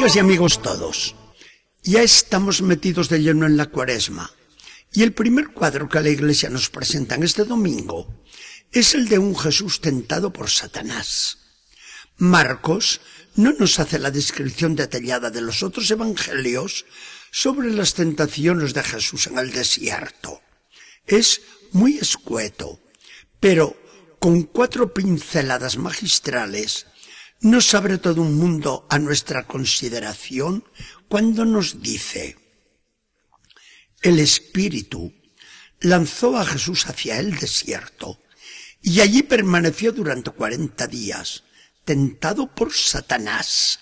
Amigas y amigos todos, ya estamos metidos de lleno en la cuaresma y el primer cuadro que la iglesia nos presenta en este domingo es el de un Jesús tentado por Satanás. Marcos no nos hace la descripción detallada de los otros evangelios sobre las tentaciones de Jesús en el desierto. Es muy escueto, pero con cuatro pinceladas magistrales nos abre todo un mundo a nuestra consideración cuando nos dice, el Espíritu lanzó a Jesús hacia el desierto y allí permaneció durante cuarenta días, tentado por Satanás.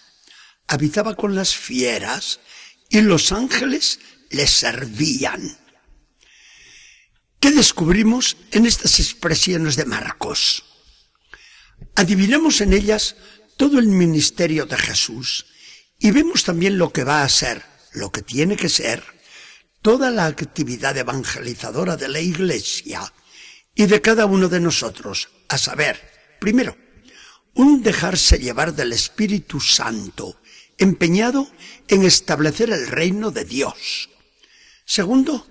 Habitaba con las fieras y los ángeles le servían. ¿Qué descubrimos en estas expresiones de Marcos? Adivinamos en ellas todo el ministerio de Jesús y vemos también lo que va a ser, lo que tiene que ser, toda la actividad evangelizadora de la Iglesia y de cada uno de nosotros, a saber, primero, un dejarse llevar del Espíritu Santo, empeñado en establecer el reino de Dios. Segundo,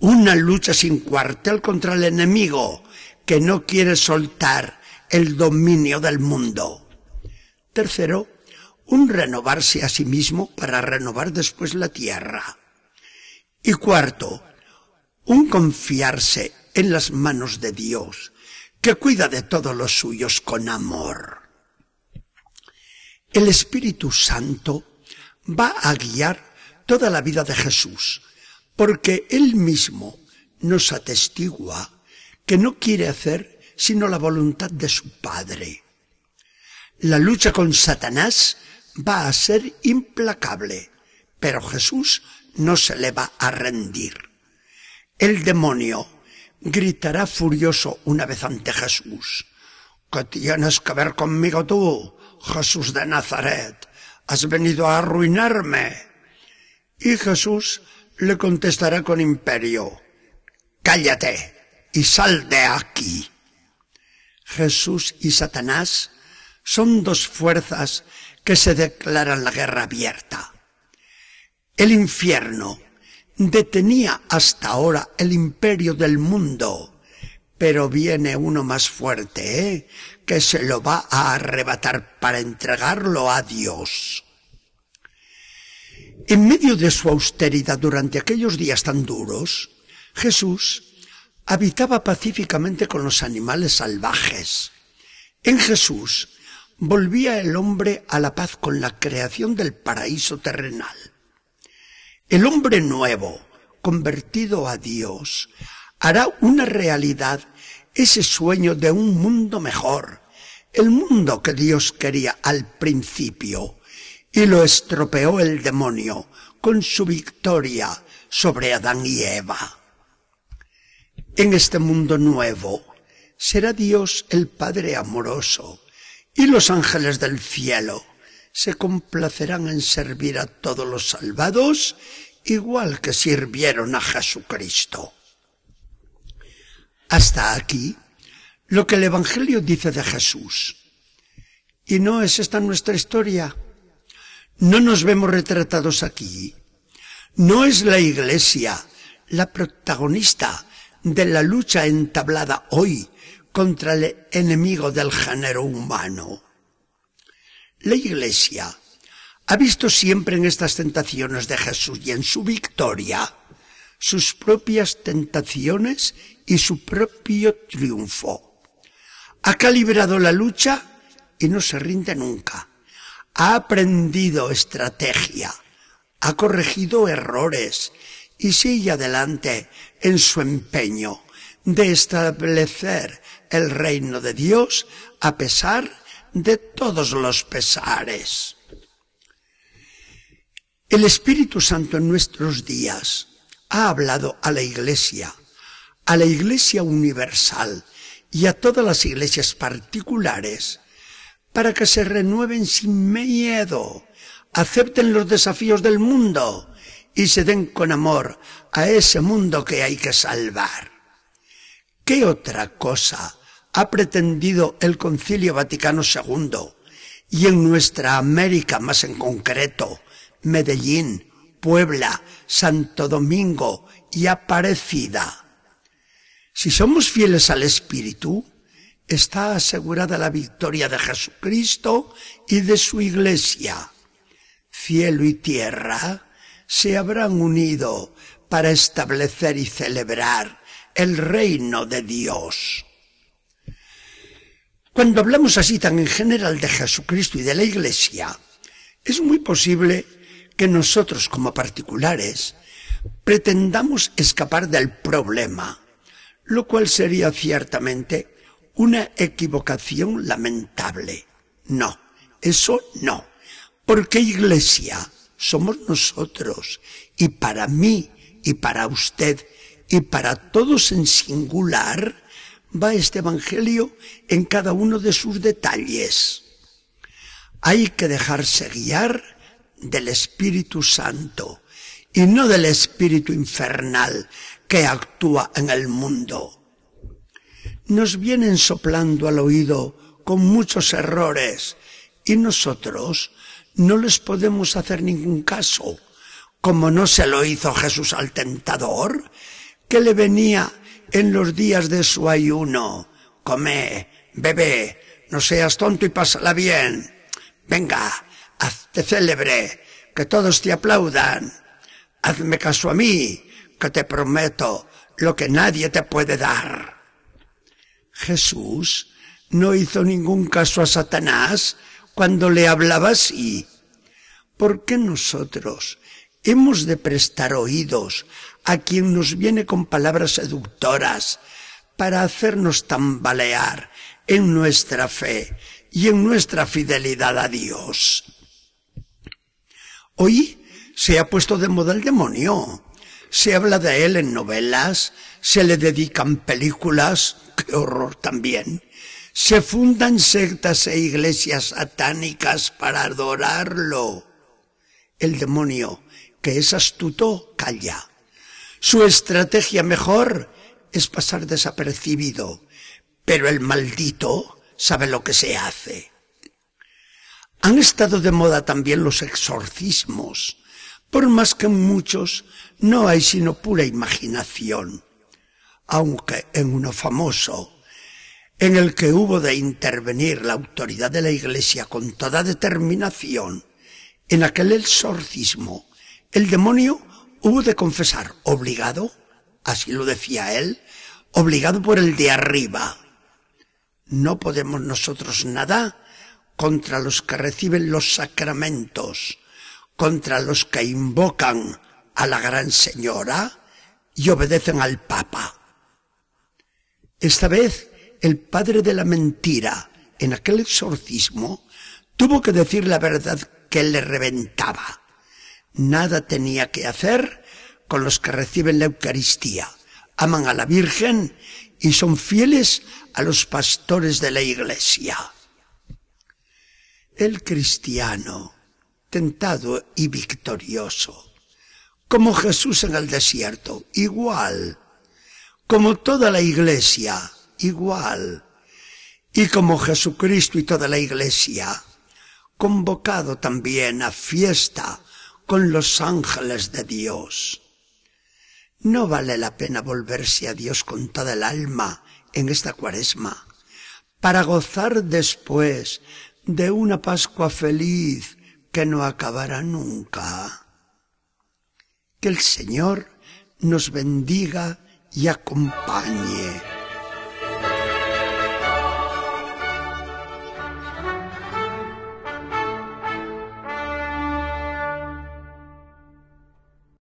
una lucha sin cuartel contra el enemigo, que no quiere soltar el dominio del mundo. Tercero, un renovarse a sí mismo para renovar después la tierra. Y cuarto, un confiarse en las manos de Dios, que cuida de todos los suyos con amor. El Espíritu Santo va a guiar toda la vida de Jesús, porque Él mismo nos atestigua que no quiere hacer sino la voluntad de su Padre. La lucha con Satanás va a ser implacable, pero Jesús no se le va a rendir. El demonio gritará furioso una vez ante Jesús. ¿Qué tienes que ver conmigo tú, Jesús de Nazaret? Has venido a arruinarme. Y Jesús le contestará con imperio. Cállate y sal de aquí. Jesús y Satanás son dos fuerzas que se declaran la guerra abierta. El infierno detenía hasta ahora el imperio del mundo, pero viene uno más fuerte, ¿eh? que se lo va a arrebatar para entregarlo a Dios. En medio de su austeridad durante aquellos días tan duros, Jesús habitaba pacíficamente con los animales salvajes. En Jesús volvía el hombre a la paz con la creación del paraíso terrenal. El hombre nuevo, convertido a Dios, hará una realidad ese sueño de un mundo mejor, el mundo que Dios quería al principio, y lo estropeó el demonio con su victoria sobre Adán y Eva. En este mundo nuevo será Dios el Padre amoroso, y los ángeles del cielo se complacerán en servir a todos los salvados igual que sirvieron a Jesucristo. Hasta aquí lo que el Evangelio dice de Jesús. ¿Y no es esta nuestra historia? ¿No nos vemos retratados aquí? ¿No es la Iglesia la protagonista de la lucha entablada hoy contra el enemigo del género humano. La Iglesia ha visto siempre en estas tentaciones de Jesús y en su victoria sus propias tentaciones y su propio triunfo. Ha calibrado la lucha y no se rinde nunca. Ha aprendido estrategia, ha corregido errores y sigue adelante en su empeño de establecer el reino de Dios a pesar de todos los pesares. El Espíritu Santo en nuestros días ha hablado a la Iglesia, a la Iglesia universal y a todas las iglesias particulares para que se renueven sin miedo, acepten los desafíos del mundo y se den con amor a ese mundo que hay que salvar. ¿Qué otra cosa ha pretendido el Concilio Vaticano II y en nuestra América más en concreto, Medellín, Puebla, Santo Domingo y Aparecida. Si somos fieles al Espíritu, está asegurada la victoria de Jesucristo y de su Iglesia. Cielo y tierra se habrán unido para establecer y celebrar el reino de Dios. Cuando hablamos así tan en general de Jesucristo y de la Iglesia, es muy posible que nosotros como particulares pretendamos escapar del problema, lo cual sería ciertamente una equivocación lamentable. No, eso no, porque Iglesia somos nosotros y para mí y para usted y para todos en singular va este Evangelio en cada uno de sus detalles. Hay que dejarse guiar del Espíritu Santo y no del espíritu infernal que actúa en el mundo. Nos vienen soplando al oído con muchos errores y nosotros no les podemos hacer ningún caso, como no se lo hizo Jesús al tentador, que le venía en los días de su ayuno. Come, bebe, no seas tonto y pásala bien. Venga, hazte célebre, que todos te aplaudan. Hazme caso a mí, que te prometo lo que nadie te puede dar. Jesús no hizo ningún caso a Satanás cuando le hablaba así. ¿Por qué nosotros hemos de prestar oídos a quien nos viene con palabras seductoras para hacernos tambalear en nuestra fe y en nuestra fidelidad a Dios? Hoy se ha puesto de moda el demonio. Se habla de él en novelas, se le dedican películas, qué horror también. Se fundan sectas e iglesias satánicas para adorarlo. El demonio, que es astuto, calla. Su estrategia mejor es pasar desapercibido, pero el maldito sabe lo que se hace. Han estado de moda también los exorcismos, por más que en muchos no hay sino pura imaginación, aunque en uno famoso, en el que hubo de intervenir la autoridad de la Iglesia con toda determinación, en aquel exorcismo, el demonio hubo de confesar obligado, así lo decía él, obligado por el de arriba. No podemos nosotros nada contra los que reciben los sacramentos, contra los que invocan a la Gran Señora y obedecen al Papa. Esta vez el padre de la mentira en aquel exorcismo tuvo que decir la verdad que le reventaba. Nada tenía que hacer con los que reciben la Eucaristía, aman a la Virgen y son fieles a los pastores de la Iglesia. El cristiano, tentado y victorioso, como Jesús en el desierto, igual, como toda la Iglesia, igual, y como Jesucristo y toda la Iglesia, convocado también a fiesta con los ángeles de Dios. No vale la pena volverse a Dios con toda el alma en esta cuaresma, para gozar después de una Pascua feliz que no acabará nunca. Que el Señor nos bendiga y acompañe.